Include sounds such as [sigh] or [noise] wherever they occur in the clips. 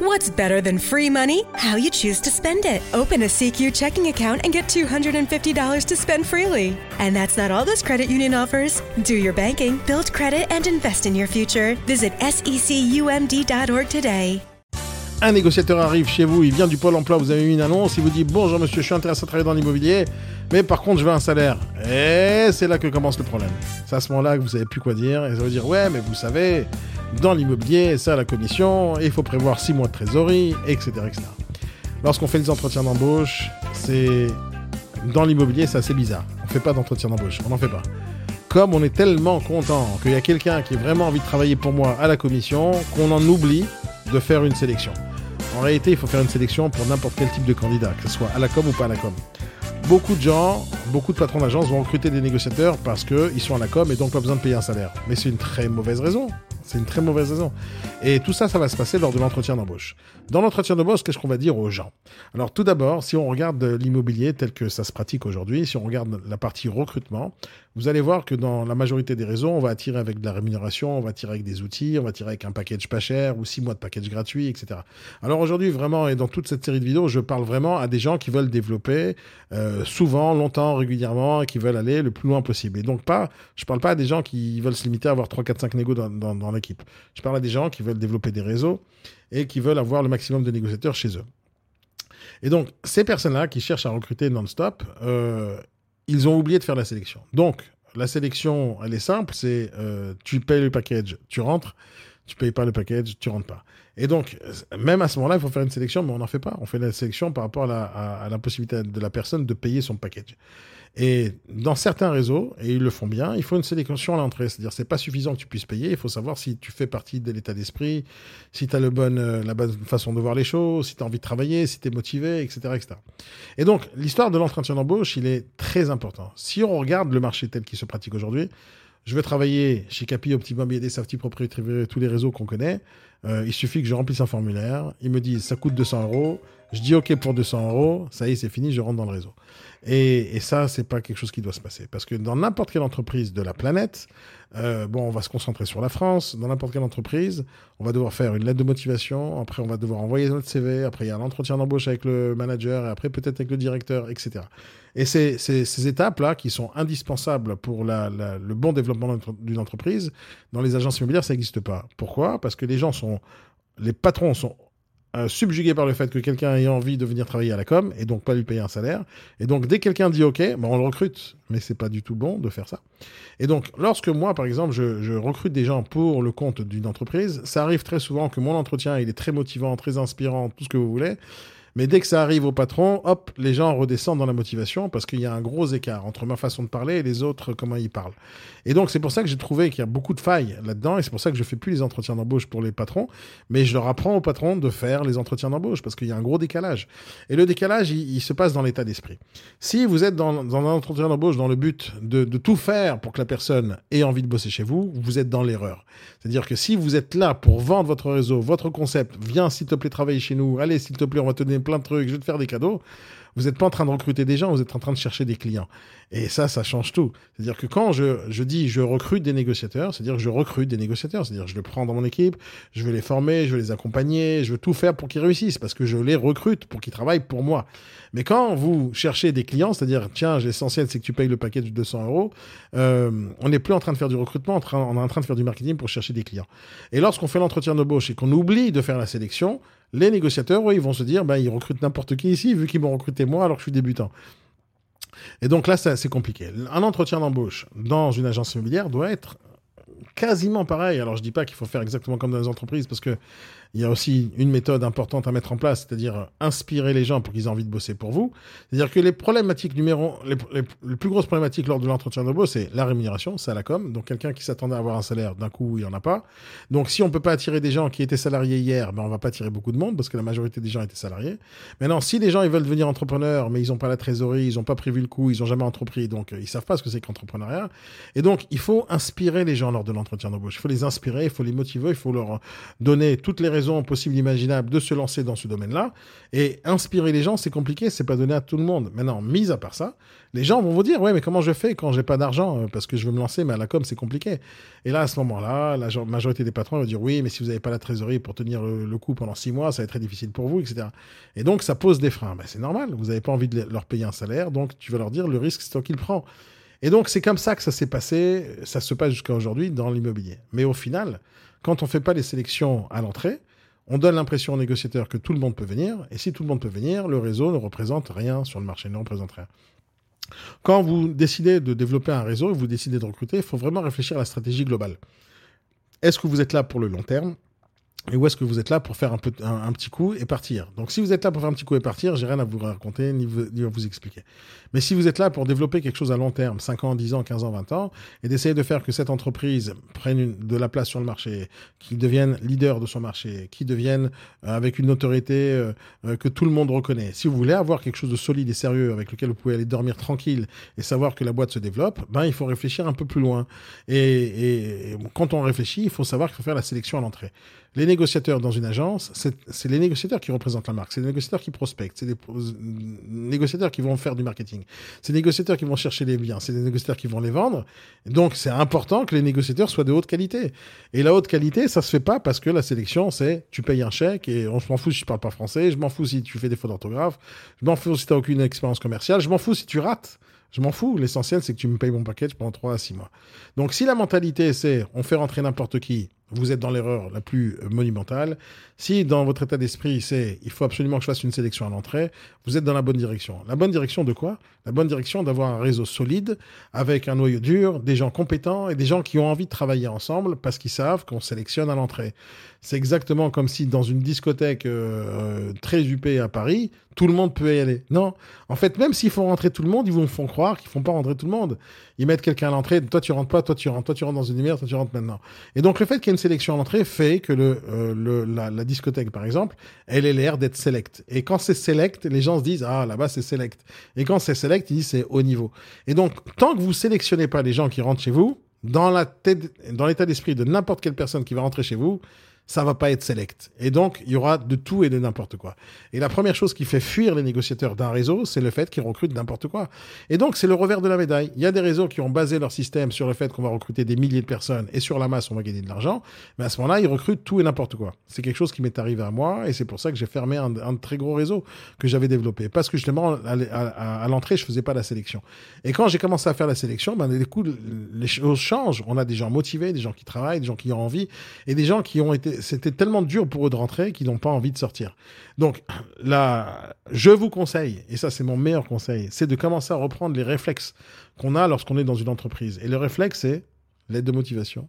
What's better than free money? How you choose to spend it. Open a CQ checking account and get $250 to spend freely. And that's not all this credit union offers. Do your banking, build credit, and invest in your future. Visit secumd.org today. Un négociateur arrive chez vous, il vient du Pôle emploi, vous avez mis une annonce, il vous dit Bonjour monsieur, je suis intéressé à travailler dans l'immobilier, mais par contre je veux un salaire. Et c'est là que commence le problème. C'est à ce moment-là que vous savez plus quoi dire, et ça veut dire Ouais, mais vous savez, dans l'immobilier, ça la commission, il faut prévoir 6 mois de trésorerie, etc. Lorsqu'on fait les entretiens d'embauche, c'est. Dans l'immobilier, c'est assez bizarre. On fait pas d'entretien d'embauche, on n'en fait pas. Comme on est tellement content qu'il y a quelqu'un qui a vraiment envie de travailler pour moi à la commission, qu'on en oublie de faire une sélection. En réalité, il faut faire une sélection pour n'importe quel type de candidat, que ce soit à la com ou pas à la com. Beaucoup de gens, beaucoup de patrons d'agence vont recruter des négociateurs parce qu'ils sont à la com et donc pas besoin de payer un salaire. Mais c'est une très mauvaise raison. C'est une très mauvaise raison. Et tout ça, ça va se passer lors de l'entretien d'embauche. Dans l'entretien d'embauche, qu'est-ce qu'on va dire aux gens? Alors tout d'abord, si on regarde l'immobilier tel que ça se pratique aujourd'hui, si on regarde la partie recrutement, vous allez voir que dans la majorité des réseaux, on va attirer avec de la rémunération, on va attirer avec des outils, on va attirer avec un package pas cher ou six mois de package gratuit, etc. Alors aujourd'hui, vraiment, et dans toute cette série de vidéos, je parle vraiment à des gens qui veulent développer euh, souvent, longtemps, régulièrement, et qui veulent aller le plus loin possible. Et donc pas, je parle pas à des gens qui veulent se limiter à avoir 3, 4, 5 négos dans, l'équipe. Je parle à des gens qui veulent développer des réseaux et qui veulent avoir le maximum de négociateurs chez eux. Et donc, ces personnes-là qui cherchent à recruter non-stop, euh, ils ont oublié de faire la sélection. Donc, la sélection, elle est simple, c'est euh, tu payes le package, tu rentres, tu payes pas le package, tu rentres pas. Et donc, même à ce moment-là, il faut faire une sélection, mais on n'en fait pas. On fait la sélection par rapport à la, possibilité de la personne de payer son package. Et dans certains réseaux, et ils le font bien, il faut une sélection à l'entrée. C'est-à-dire, c'est pas suffisant que tu puisses payer. Il faut savoir si tu fais partie de l'état d'esprit, si tu as le bon, euh, la bonne façon de voir les choses, si tu as envie de travailler, si tu es motivé, etc., etc. Et donc, l'histoire de l'entretien d'embauche, il est très important. Si on regarde le marché tel qu'il se pratique aujourd'hui, je veux travailler chez Capi, Optimum, des Safety, Propriété, tous les réseaux qu'on connaît. Euh, il suffit que je remplisse un formulaire. Ils me disent ça coûte 200 euros. Je dis OK pour 200 euros. Ça y est, c'est fini, je rentre dans le réseau. Et, et ça, c'est pas quelque chose qui doit se passer. Parce que dans n'importe quelle entreprise de la planète, euh, bon, on va se concentrer sur la France. Dans n'importe quelle entreprise, on va devoir faire une lettre de motivation. Après, on va devoir envoyer notre CV. Après, il y a un entretien d'embauche avec le manager. Et après, peut-être avec le directeur, etc. Et c'est ces étapes-là qui sont indispensables pour le bon développement d'une entreprise. Dans les agences immobilières, ça n'existe pas. Pourquoi? Parce que les gens sont, les patrons sont euh, subjugué par le fait que quelqu'un ait envie de venir travailler à la com et donc pas lui payer un salaire. Et donc dès que quelqu'un dit OK, ben on le recrute, mais c'est pas du tout bon de faire ça. Et donc lorsque moi par exemple je, je recrute des gens pour le compte d'une entreprise, ça arrive très souvent que mon entretien il est très motivant, très inspirant, tout ce que vous voulez. Mais dès que ça arrive au patron, hop, les gens redescendent dans la motivation parce qu'il y a un gros écart entre ma façon de parler et les autres, comment ils parlent. Et donc, c'est pour ça que j'ai trouvé qu'il y a beaucoup de failles là-dedans et c'est pour ça que je fais plus les entretiens d'embauche pour les patrons, mais je leur apprends aux patrons de faire les entretiens d'embauche parce qu'il y a un gros décalage. Et le décalage, il, se passe dans l'état d'esprit. Si vous êtes dans, dans un entretien d'embauche dans le but de, de tout faire pour que la personne ait envie de bosser chez vous, vous êtes dans l'erreur. C'est-à-dire que si vous êtes là pour vendre votre réseau, votre concept, viens s'il te plaît travailler chez nous, allez s'il te plaît, on va te donner plein de trucs, je vais te faire des cadeaux. Vous n'êtes pas en train de recruter des gens, vous êtes en train de chercher des clients. Et ça, ça change tout. C'est-à-dire que quand je, je dis je recrute des négociateurs, c'est-à-dire que je recrute des négociateurs, c'est-à-dire je les prends dans mon équipe, je veux les former, je veux les accompagner, je veux tout faire pour qu'ils réussissent, parce que je les recrute pour qu'ils travaillent pour moi. Mais quand vous cherchez des clients, c'est-à-dire, tiens, l'essentiel, c'est que tu payes le paquet de 200 euros, euh, on n'est plus en train de faire du recrutement, on est en train de faire du marketing pour chercher des clients. Et lorsqu'on fait l'entretien d'embauche et qu'on oublie de faire la sélection, les négociateurs, ils vont se dire, ben, ils recrutent n'importe qui ici, vu qu'ils m'ont recruté moi alors que je suis débutant. Et donc là, c'est compliqué. Un entretien d'embauche dans une agence immobilière doit être quasiment pareil. Alors je dis pas qu'il faut faire exactement comme dans les entreprises parce que il y a aussi une méthode importante à mettre en place, c'est-à-dire inspirer les gens pour qu'ils aient envie de bosser pour vous. C'est-à-dire que les problématiques numéro, les, plus grosses problématiques lors de l'entretien d'embauche, c'est la rémunération, c'est la com. Donc quelqu'un qui s'attendait à avoir un salaire, d'un coup, il y en a pas. Donc si on peut pas attirer des gens qui étaient salariés hier, ben on va pas attirer beaucoup de monde parce que la majorité des gens étaient salariés. Maintenant, si les gens ils veulent devenir entrepreneurs, mais ils ont pas la trésorerie, ils ont pas prévu le coup, ils ont jamais entrepris, donc euh, ils savent pas ce que c'est qu'entrepreneuriat. Et donc il faut inspirer les gens lors de l'entretien d'embauche. Il faut les inspirer, il faut les motiver, il faut leur donner toutes les raison possible, imaginable de se lancer dans ce domaine-là. Et inspirer les gens, c'est compliqué, c'est pas donné à tout le monde. Maintenant, mis à part ça, les gens vont vous dire, ouais, mais comment je fais quand j'ai pas d'argent euh, parce que je veux me lancer, mais à la com, c'est compliqué. Et là, à ce moment-là, la majorité des patrons vont dire, oui, mais si vous n'avez pas la trésorerie pour tenir le, coup pendant six mois, ça va être très difficile pour vous, etc. Et donc, ça pose des freins. Ben, c'est normal. Vous n'avez pas envie de leur payer un salaire, donc tu vas leur dire, le risque, c'est toi qui le prends. Et donc, c'est comme ça que ça s'est passé, ça se passe jusqu'à aujourd'hui dans l'immobilier. Mais au final, quand on ne fait pas les sélections à l'entrée, on donne l'impression aux négociateurs que tout le monde peut venir, et si tout le monde peut venir, le réseau ne représente rien sur le marché, ne représente rien. Quand vous décidez de développer un réseau, vous décidez de recruter, il faut vraiment réfléchir à la stratégie globale. Est-ce que vous êtes là pour le long terme? Et où est-ce que vous êtes là pour faire un, petit coup et partir? Donc, si vous êtes là pour faire un petit coup et partir, j'ai rien à vous raconter ni, à vous expliquer. Mais si vous êtes là pour développer quelque chose à long terme, 5 ans, 10 ans, 15 ans, 20 ans, et d'essayer de faire que cette entreprise prenne de la place sur le marché, qu'il devienne leader de son marché, qu'il devienne euh, avec une autorité euh, euh, que tout le monde reconnaît, si vous voulez avoir quelque chose de solide et sérieux avec lequel vous pouvez aller dormir tranquille et savoir que la boîte se développe, ben, il faut réfléchir un peu plus loin. Et, et quand on réfléchit, il faut savoir qu'il faut faire la sélection à l'entrée. Les négociateurs dans une agence, c'est les négociateurs qui représentent la marque, c'est les négociateurs qui prospectent, c'est les négociateurs qui vont faire du marketing, c'est les négociateurs qui vont chercher les biens, c'est les négociateurs qui vont les vendre. Donc c'est important que les négociateurs soient de haute qualité. Et la haute qualité, ça se fait pas parce que la sélection, c'est tu payes un chèque et on se m'en fout si tu parles pas français, je m'en fous si tu fais des fautes d'orthographe, je m'en fous si tu n'as aucune expérience commerciale, je m'en fous si tu rates. Je m'en fous. L'essentiel, c'est que tu me payes mon package pendant 3 à 6 mois. Donc, si la mentalité, c'est on fait rentrer n'importe qui, vous êtes dans l'erreur la plus euh, monumentale. Si dans votre état d'esprit, c'est il faut absolument que je fasse une sélection à l'entrée, vous êtes dans la bonne direction. La bonne direction de quoi? La bonne direction d'avoir un réseau solide, avec un noyau dur, des gens compétents et des gens qui ont envie de travailler ensemble parce qu'ils savent qu'on sélectionne à l'entrée. C'est exactement comme si dans une discothèque euh, très huppée à Paris, tout le monde peut y aller. Non. En fait, même s'ils font rentrer tout le monde, ils vous font croire qu'ils font pas rentrer tout le monde. Ils mettent quelqu'un à l'entrée, toi tu rentres pas, toi tu rentres, toi tu rentres dans une lumière, toi tu rentres maintenant. Et donc le fait qu'il y ait sélection à l'entrée fait que le, euh, le la, la, discothèque, par exemple, elle ait l'air d'être select. Et quand c'est select, les gens se disent, ah là-bas c'est select. Et quand c'est select, ils disent c'est haut niveau. Et donc, tant que vous sélectionnez pas les gens qui rentrent chez vous, dans la tête, dans l'état d'esprit de n'importe quelle personne qui va rentrer chez vous, ça va pas être select. Et donc, il y aura de tout et de n'importe quoi. Et la première chose qui fait fuir les négociateurs d'un réseau, c'est le fait qu'ils recrutent n'importe quoi. Et donc, c'est le revers de la médaille. Il y a des réseaux qui ont basé leur système sur le fait qu'on va recruter des milliers de personnes et sur la masse, on va gagner de l'argent. Mais à ce moment-là, ils recrutent tout et n'importe quoi. C'est quelque chose qui m'est arrivé à moi et c'est pour ça que j'ai fermé un, très gros réseau que j'avais développé. Parce que justement, à, à, à l'entrée, je faisais pas la sélection. Et quand j'ai commencé à faire la sélection, ben, les coups, les choses changent. On a des gens motivés, des gens qui travaillent, des gens qui ont envie et des gens qui ont été c'était tellement dur pour eux de rentrer qu'ils n'ont pas envie de sortir. Donc là, je vous conseille, et ça c'est mon meilleur conseil, c'est de commencer à reprendre les réflexes qu'on a lorsqu'on est dans une entreprise. Et le réflexe, c'est l'aide de motivation,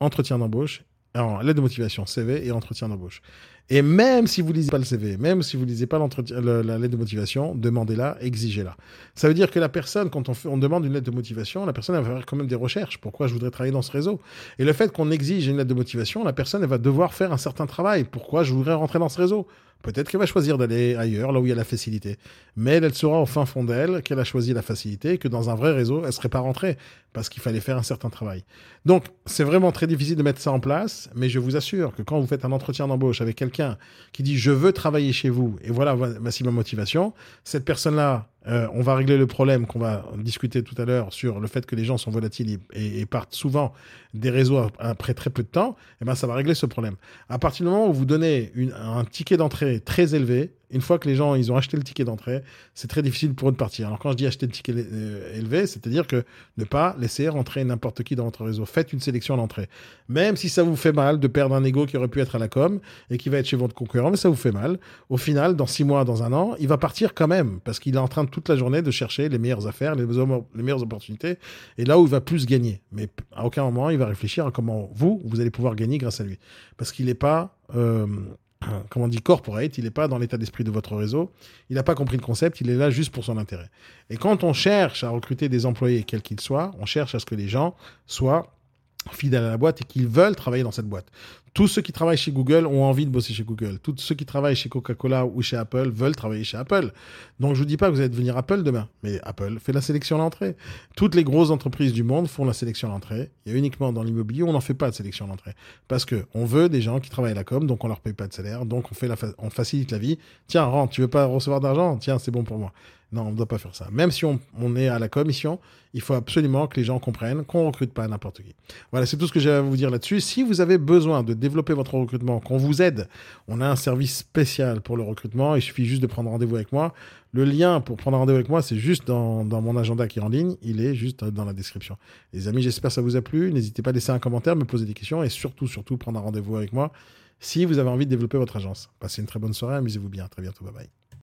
entretien d'embauche, l'aide de motivation, CV et entretien d'embauche. Et même si vous lisez pas le CV, même si vous lisez pas la lettre de motivation, demandez-la, exigez-la. Ça veut dire que la personne, quand on, demande une lettre de motivation, la personne va faire quand même des recherches. Pourquoi je voudrais travailler dans ce réseau? Et le fait qu'on exige une lettre de motivation, la personne va devoir faire un certain travail. Pourquoi je voudrais rentrer dans ce réseau? Peut-être qu'elle va choisir d'aller ailleurs, là où il y a la facilité. Mais elle saura au fin fond d'elle qu'elle a choisi la facilité et que dans un vrai réseau, elle serait pas rentrée parce qu'il fallait faire un certain travail. Donc, c'est vraiment très difficile de mettre ça en place, mais je vous assure que quand vous faites un entretien d'embauche avec quelqu'un qui dit je veux travailler chez vous et voilà ma motivation, cette personne-là euh, on va régler le problème qu'on va discuter tout à l'heure sur le fait que les gens sont volatiles et, partent souvent des réseaux après très peu de temps. Et eh ben, ça va régler ce problème. À partir du moment où vous donnez un ticket d'entrée très élevé, une fois que les gens ils ont acheté le ticket d'entrée, c'est très difficile pour eux de partir. Alors quand je dis acheter le ticket euh, élevé, c'est-à-dire que ne pas laisser rentrer n'importe qui dans votre réseau. Faites une sélection à l'entrée. Même si ça vous fait mal de perdre un ego qui aurait pu être à la com et qui va être chez votre concurrent, mais ça vous fait mal. Au final, dans six mois, dans un an, il va partir quand même parce qu'il est en train toute la journée de chercher les meilleures affaires, les, les meilleures opportunités et là où il va plus gagner. Mais à aucun moment il va réfléchir à comment vous, vous allez pouvoir gagner grâce à lui. Parce qu'il n'est pas euh, [clears throat] comment on dit, corporate, il n'est pas dans l'état d'esprit de votre réseau, il n'a pas compris le concept, il est là juste pour son intérêt. Et quand on cherche à recruter des employés, quels qu'ils soient, on cherche à ce que les gens soient fidèles à la boîte et qu'ils veulent travailler dans cette boîte. Tous ceux qui travaillent chez Google ont envie de bosser chez Google. Tous ceux qui travaillent chez Coca-Cola ou chez Apple veulent travailler chez Apple. Donc je vous dis pas que vous allez devenir Apple demain, mais Apple fait la sélection à l'entrée. Toutes les grosses entreprises du monde font la sélection à l'entrée. Il y a uniquement dans l'immobilier, on n'en fait pas de sélection à l'entrée parce que on veut des gens qui travaillent à la com, donc on leur paye pas de salaire, donc on fait la on facilite la vie. Tiens, rentre, tu veux pas recevoir d'argent? Tiens, c'est bon pour moi. Non, on ne doit pas faire ça. Même si on, est à la commission, il faut absolument que les gens comprennent qu'on recrute pas n'importe qui. Voilà, c'est tout ce que j'ai à vous dire là-dessus. Si vous avez besoin de développer votre recrutement, qu'on vous aide, on a un service spécial pour le recrutement. Il suffit juste de prendre rendez-vous avec moi. Le lien pour prendre rendez-vous avec moi, c'est juste dans, mon agenda qui est en ligne. Il est juste dans la description. Les amis, j'espère que ça vous a plu. N'hésitez pas à laisser un commentaire, me poser des questions et surtout, surtout, prendre un rendez-vous avec moi si vous avez envie de développer votre agence. Passez une très bonne soirée, amusez-vous bien. À très bientôt. Bye bye.